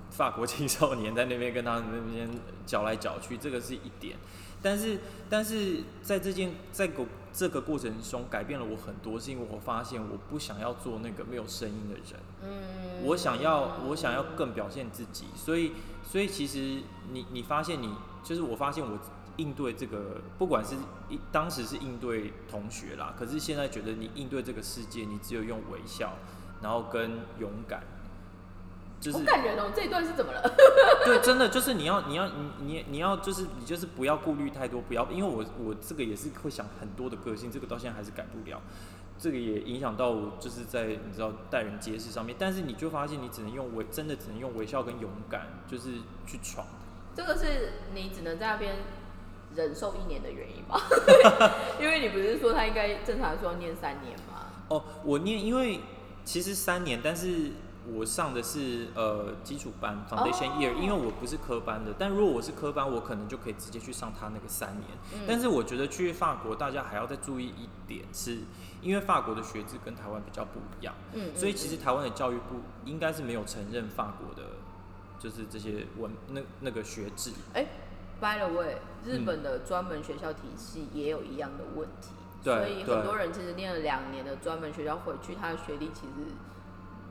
法国青少年在那边跟他们那边搅来搅去，这个是一点。但是，但是在这件在个这个过程中改变了我很多，是因为我发现我不想要做那个没有声音的人。嗯，我想要，我想要更表现自己，所以，所以其实你你发现你就是我发现我应对这个，不管是一当时是应对同学啦，可是现在觉得你应对这个世界，你只有用微笑，然后跟勇敢，就是好感人哦，这一段是怎么了？对，真的就是你要，你要，你你你要，就是你就是不要顾虑太多，不要，因为我我这个也是会想很多的个性，这个到现在还是改不了，这个也影响到我，就是在你知道待人接事上面，但是你就发现你只能用微，真的只能用微笑跟勇敢，就是去闯。这个是你只能在那边忍受一年的原因吧？因为你不是说他应该正常来说要念三年吗？哦，我念，因为其实三年，但是我上的是呃基础班 foundation year，、哦因为我不是科班的。但如果我是科班，我可能就可以直接去上他那个三年。嗯但是我觉得去法国，大家还要再注意一点是，因为法国的学制跟台湾比较不一样，嗯，所以其实台湾的教育部应该是没有承认法国的，就是这些文那那个学制。哎、b y the way，日嗯本的专门学校体系也有一样的问题，对所以很多人其实念了两年的专门学校回去，他的学历其实，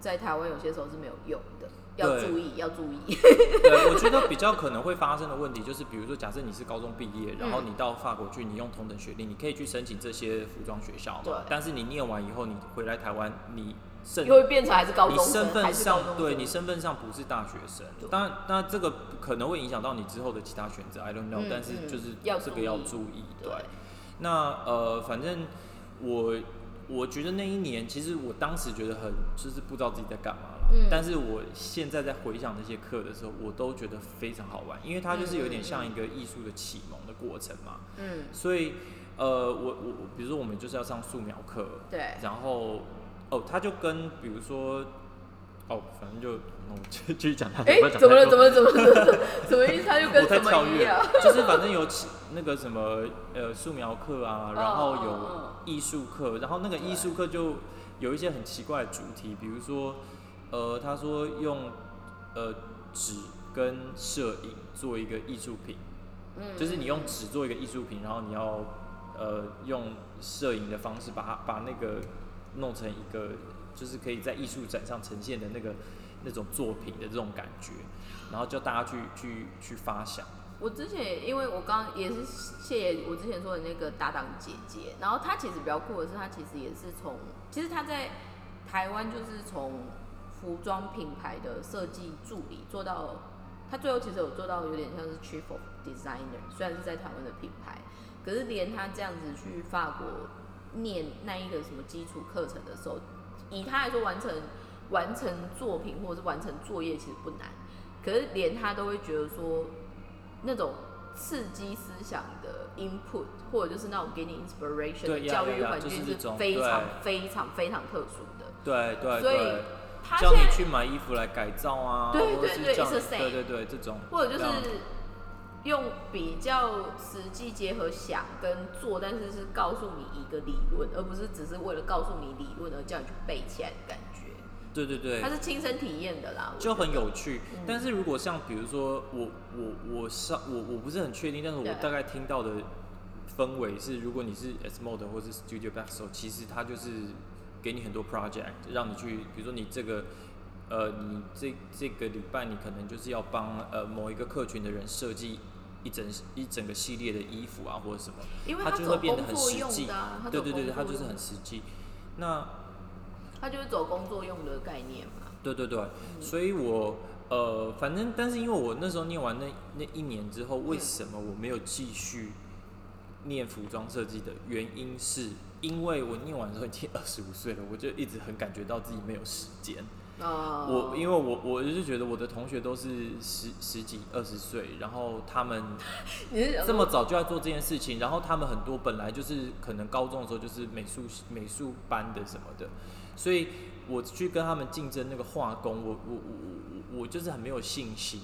在台湾有些时候是没有用的，要注意，要注意。对，我觉得比较可能会发生的问题就是，比如说，假设你是高中毕业，然后嗯你到法国去，你用同等学历，你可以去申请这些服装学校对嘛。但是你念完以后，你回来台湾，你甚又会变成还是高你中生，还身份上对你身份上不是大学生对，当然，当然这个可能会影响到你之后的其他选择，I don't know，、嗯但是嗯就是要这个要注意对。那呃，反正我我觉得那一年，其实我当时觉得很就是不知道自己在干嘛了。嗯但是我现在在回想那些课的时候，我都觉得非常好玩，因为它就是有点像一个艺术的启蒙的过程嘛。嗯，所以呃，我我我比如说我们就是要上素描课，对，然后哦，他就跟比如说哦，反正就那我继继续讲他。哎、不要讲怎么了？怎么了？怎么了？怎么了什么意思？他就跟什么一样？，就是反正有起那个什么呃素描课啊，然后嗯有嗯艺术课，然后那个艺术课就有一些很奇怪的主题，比如说呃他说用呃纸跟摄影做一个艺术品，嗯就是你用纸做一个艺术品，然后你要呃用摄影的方式把它把那个弄成一个就是可以在艺术展上呈现的那个那种作品的这种感觉，然后叫大家去去去发想。我之前也因为我刚也是谢我之前说的那个搭档姐姐，然后她其实比较酷的是，她其实也是从，其实她在台湾就是从服装品牌的设计助理做到，她最后其实有做到有点像是 chief of designer，虽然是在台湾的品牌，可是连她这样子去法国念那一个什么基础课程的时候，以她来说完成完成作品或者是完成作业其实不难，可是连她都会觉得说。那种刺激思想的 input，或者就是那种给你 inspiration 的教育环境是非常非常非常特殊的。对对所以对，他现在叫你去买衣服来改造啊，对对对对对这种，或者就是用比较实际结合想跟做，但是是告诉你一个理论，而不是只是为了告诉你理论而叫你去背起来的感觉。对对对他，是亲身体验的啦，就很有趣。嗯但是如果像比如说我我我上我我不是很确定，但是我大概听到的氛围是，如果你是 S Mode 或是 Studio Back 其实它就是给你很多 project，让你去，比如说你这个。呃，你这这个礼拜你可能就是要帮呃某一个客群的人设计一整一整个系列的衣服啊，或者什么，因为它就走会变得很实际对对对对，工作用它就是很实际。那它就是走工作用的概念嘛。对对对，嗯所以我呃，反正但是因为我那时候念完那那一年之后，为什么我没有继续念服装设计的原因是，因为我念完之后已经二十五岁了，我就一直很感觉到自己没有时间。哦我因为我我就是觉得我的同学都是十十几二十岁，然后他们 你是这么早就要做这件事情，然后他们很多本来就是可能高中的时候就是美术美术班的什么的，所以我去跟他们竞争那个画工，我我我我我就是很没有信心。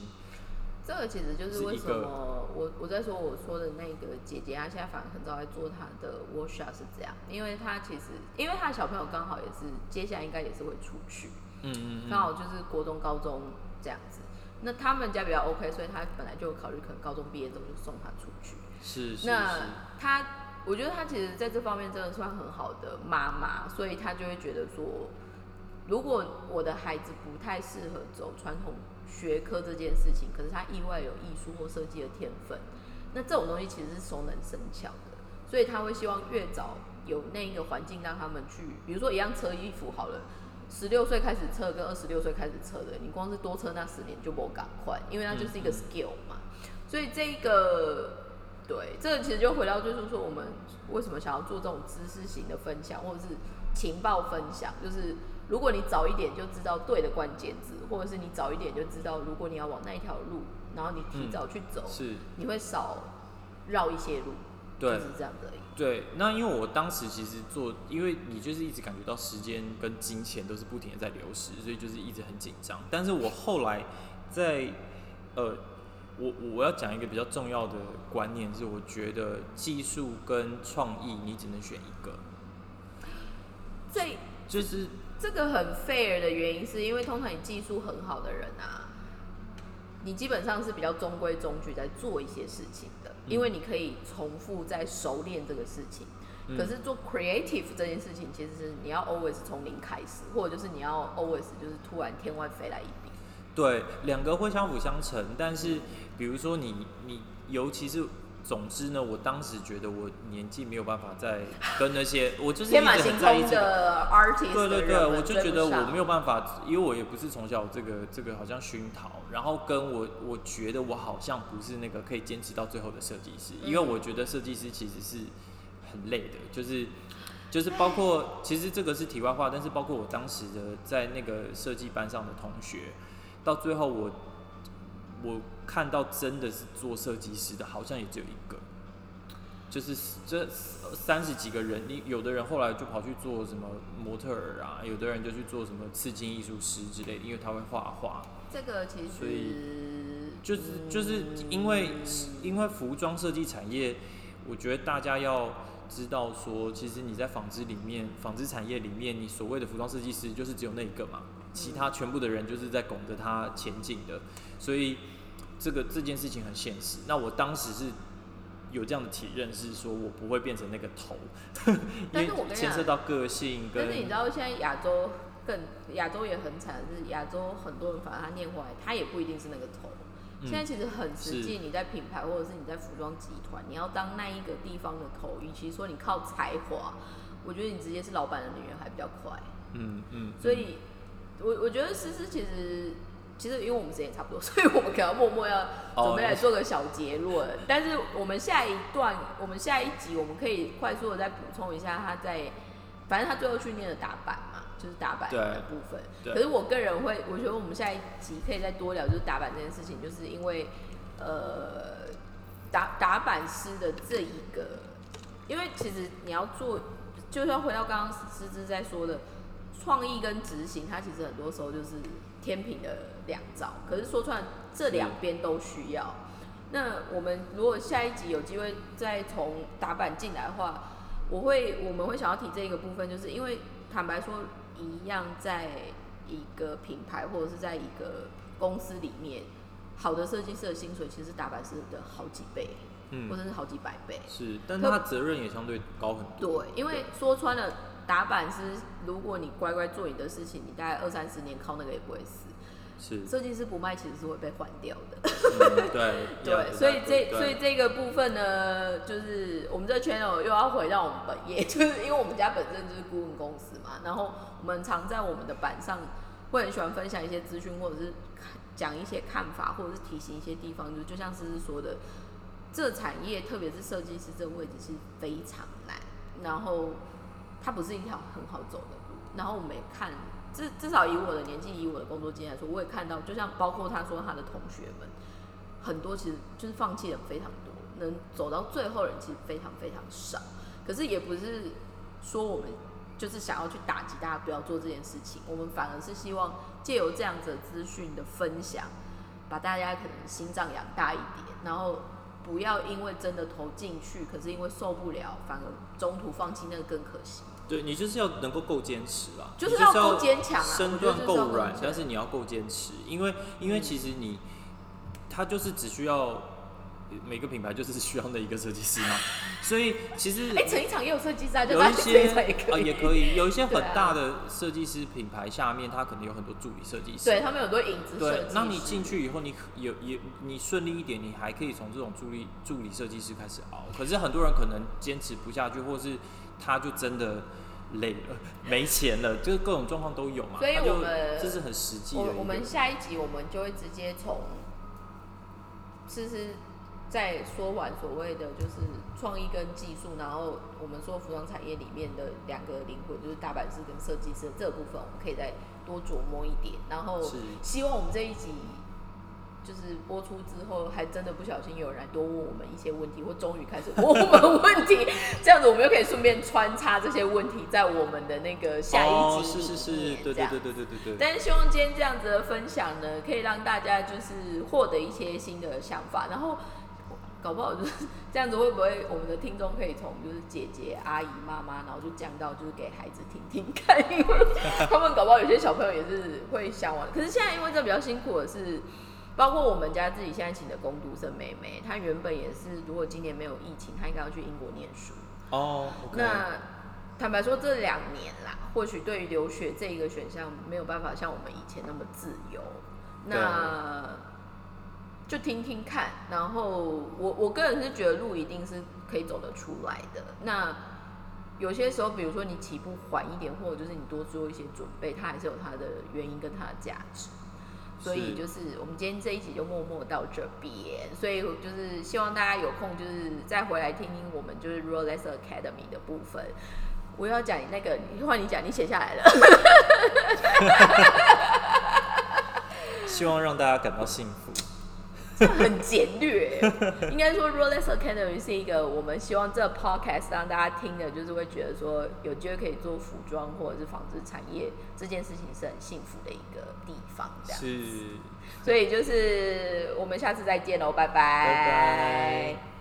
这个其实就是为什么我我在说我说的那个姐姐，她现在反而很早在做她的 workshop 是这样，因为她其实因为她的小朋友刚好也是接下来应该也是会出去，嗯嗯嗯，刚好就是国中、高中这样子。那他们家比较 OK，所以他本来就考虑可能高中毕业之后就送他出去。是是是，那他，我觉得他其实在这方面真的算很好的妈妈，所以他就会觉得说，如果我的孩子不太适合走传统学科这件事情，可是他意外有艺术或设计的天分，那这种东西其实是熟能生巧的，所以他会希望越早有那一个环境让他们去，比如说一样车衣服好了。十六岁开始测跟二十六岁开始测的，你光是多测那十年就不赶快，因为它就是一个 skill 嘛。所以这个对，这个其实就回到就是说，我们为什么想要做这种知识型的分享，或者是情报分享，就是如果你早一点就知道对的关键字，或者是你早一点就知道，如果你要往那一条路，然后你提早去走，是你会少绕一些路，对就是这样子而已。对，那因为我当时其实做，因为你就是一直感觉到时间跟金钱都是不停的在流失，所以就是一直很紧张。但是我后来在呃，我我要讲一个比较重要的观念是，我觉得技术跟创意你只能选一个，这就是这个很 fair 的原因，是因为通常你技术很好的人啊，你基本上是比较中规中矩在做一些事情的，因为你可以重复在熟练这个事情。嗯可是做 creative 这件事情，其实是你要 always 从零开始，或者就是你要 always 就是突然天外飞来一笔。对，两个会相辅相成，但是比如说你你尤其是总之呢，我当时觉得我年纪没有办法再跟那些，我就是一天马直行空很在意这个。的 artist，对对对，我就觉得我没有办法，因为我也不是从小这个这个好像熏陶，然后跟我我觉得我好像不是那个可以坚持到最后的设计师，因为嗯我觉得设计师其实是很累的，就是就是包括其实这个是题外话，但是包括我当时的在那个设计班上的同学，到最后我我看到真的是做设计师的，好像也只有一个。就是这三十几个人，你有的人后来就跑去做什么模特儿啊，有的人就去做什么刺青艺术师之类的，因为他会画画。这个其所以实就是就是因为因为服装设计产业，我觉得大家要知道说，其实你在纺织里面，纺织产业里面，你所谓的服装设计师就是只有那一个嘛，其他全部的人就是在拱着他前进的，所以这个这件事情很现实。那我当时是。有这样的体认是说我不会变成那个头，因为但是我牵涉到个性跟但是你知道现在亚洲更亚洲也很惨，是亚洲很多人反而他念回来，他也不一定是那个头。嗯现在其实很实际，你在品牌或者是你在服装集团，你要当那一个地方的头，与其说你靠才华，我觉得你直接是老板的女人还比较快。嗯嗯，所以，我我觉得思思其实其实因为我们时间也差不多，所以我们可能默默要准备来做个小结论。但是我们下一段，我们下一集我们可以快速的再补充一下他在，反正他最后去念的打板嘛，就是打板的部分。可是我个人会，我觉得我们下一集可以再多聊，就是打板这件事情，就是因为呃打打板师的这一个，因为其实你要做，就是要回到刚刚思思在说的。创意跟执行，它其实很多时候就是天平的两兆。可是说穿了，这两边都需要。那我们如果下一集有机会再从打板进来的话，我会我们会想要提这一个部分，就是因为坦白说，一样在一个品牌或者是在一个公司里面，好的设计师的薪水其实打板师的好几倍，嗯或者是好几百倍。是，但可他责任也相对高很多。对，因为说穿了，打板师如果你乖乖做你的事情，你大概二三十年靠那个也不会死。是，设计师不卖其实是会被换掉的。嗯对 对，所以这所以这这个部分呢，就是我们这个 channel 又要回到我们本业，就是因为我们家本身就是顾问公司嘛，然后我们常在我们的板上会很喜欢分享一些资讯，或者是看讲一些看法，或者是提醒一些地方，就就像思思说的，这产业特别是设计师这个位置是非常难，然后它不是一条很好走的路，然后我们也看。至至少以我的年纪，以我的工作经验来说，我也看到，就像包括他说他的同学们，很多其实就是放弃的非常多，能走到最后的人其实非常非常少。可是也不是说我们就是想要去打击大家不要做这件事情，我们反而是希望借由这样子的资讯的分享，把大家可能心脏养大一点，然后不要因为真的投进去，可是因为受不了，反而中途放弃，那个更可惜。对你就是要能够够坚持啊，就是要够坚强啊身段够软，但是你要够坚持，因为因为其实你他就是只需要每个品牌就是需要那一个设计师嘛，所以其实哎、成衣厂也有设计师啊，有一些 啊也可以，有一些很大的设计师品牌下面，他可能有很多助理设计师。对他们有很多影子设计，对那你进去以后，你可有也你顺利一点，你还可以从这种助理助理设计师开始熬。可是很多人可能坚持不下去，或是他就真的累了，没钱了，就是各种状况都有嘛。所以就我们这是很实际的。我我们下一集我们就会直接从，思思在说完所谓的就是创意跟技术，然后我们说服装产业里面的两个灵魂，就是大阪师跟设计师这部分，我们可以再多琢磨一点。然后希望我们这一集就是播出之后，还真的不小心有人来多问我们一些问题，或终于开始问我们问题，这样子我们又可以顺便穿插这些问题在我们的那个下一哦，集里面。是是是，对对对对对对。但是希望今天这样子的分享呢，可以让大家就是获得一些新的想法，然后搞不好就是这样子，会不会我们的听众可以从就是姐姐、阿姨、妈妈，然后就降到就是给孩子听听看，因为他们搞不好有些小朋友也是会向往。可是现在因为这比较辛苦的是。包括我们家自己现在请的工读生妹妹，她原本也是，如果今年没有疫情，她应该要去英国念书。哦那坦白说，这两年啦，或许对于留学这一个选项没有办法像我们以前那么自由。那就听听看。然后我我个人是觉得路一定是可以走得出来的。那有些时候，比如说你起步缓一点，或者就是你多做一些准备，它还是有它的原因跟它的价值。所以就是我们今天这一集就默默到这边，所以就是希望大家有空就是再回来听听我们就是 Rolex Academy 的部分。我要讲那个，换你讲，你写下来了。希望让大家感到幸福。很简略，应该说 Rolex Academy 是一个我们希望这 podcast 让大家听的，就是会觉得说有机会可以做服装或者是纺织产业这件事情是很幸福的一个地方，这样。是。所以就是我们下次再见喽，拜拜。拜拜。